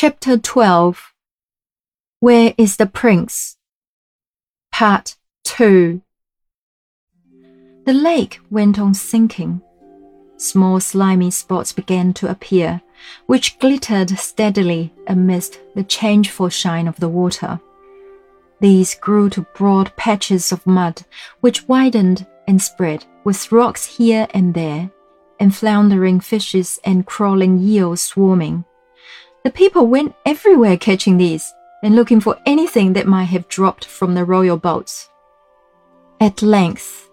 Chapter 12 Where is the Prince? Part 2 The lake went on sinking. Small slimy spots began to appear, which glittered steadily amidst the changeful shine of the water. These grew to broad patches of mud, which widened and spread, with rocks here and there, and floundering fishes and crawling eels swarming. The people went everywhere catching these and looking for anything that might have dropped from the royal boats. At length,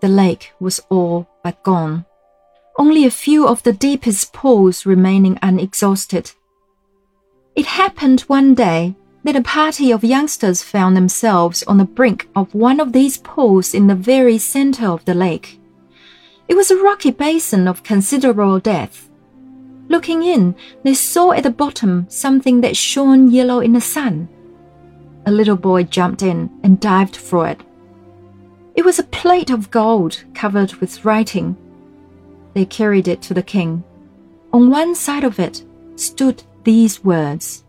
the lake was all but gone, only a few of the deepest pools remaining unexhausted. It happened one day that a party of youngsters found themselves on the brink of one of these pools in the very center of the lake. It was a rocky basin of considerable depth Looking in, they saw at the bottom something that shone yellow in the sun. A little boy jumped in and dived for it. It was a plate of gold covered with writing. They carried it to the king. On one side of it stood these words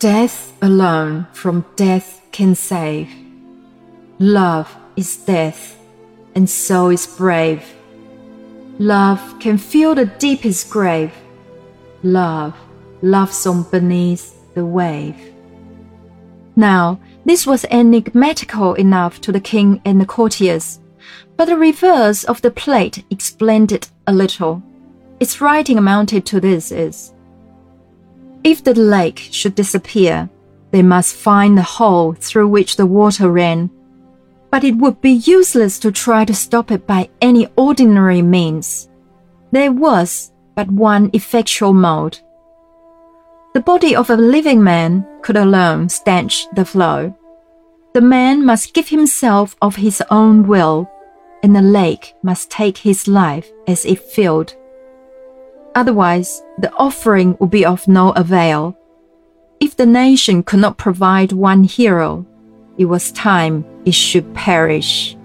Death alone from death can save. Love is death, and so is brave. Love can fill the deepest grave. Love loves on beneath the wave. Now, this was enigmatical enough to the king and the courtiers, but the reverse of the plate explained it a little. Its writing amounted to this is If the lake should disappear, they must find the hole through which the water ran but it would be useless to try to stop it by any ordinary means. There was but one effectual mode. The body of a living man could alone stanch the flow. The man must give himself of his own will, and the lake must take his life as it filled. Otherwise, the offering would be of no avail. If the nation could not provide one hero, it was time it should perish.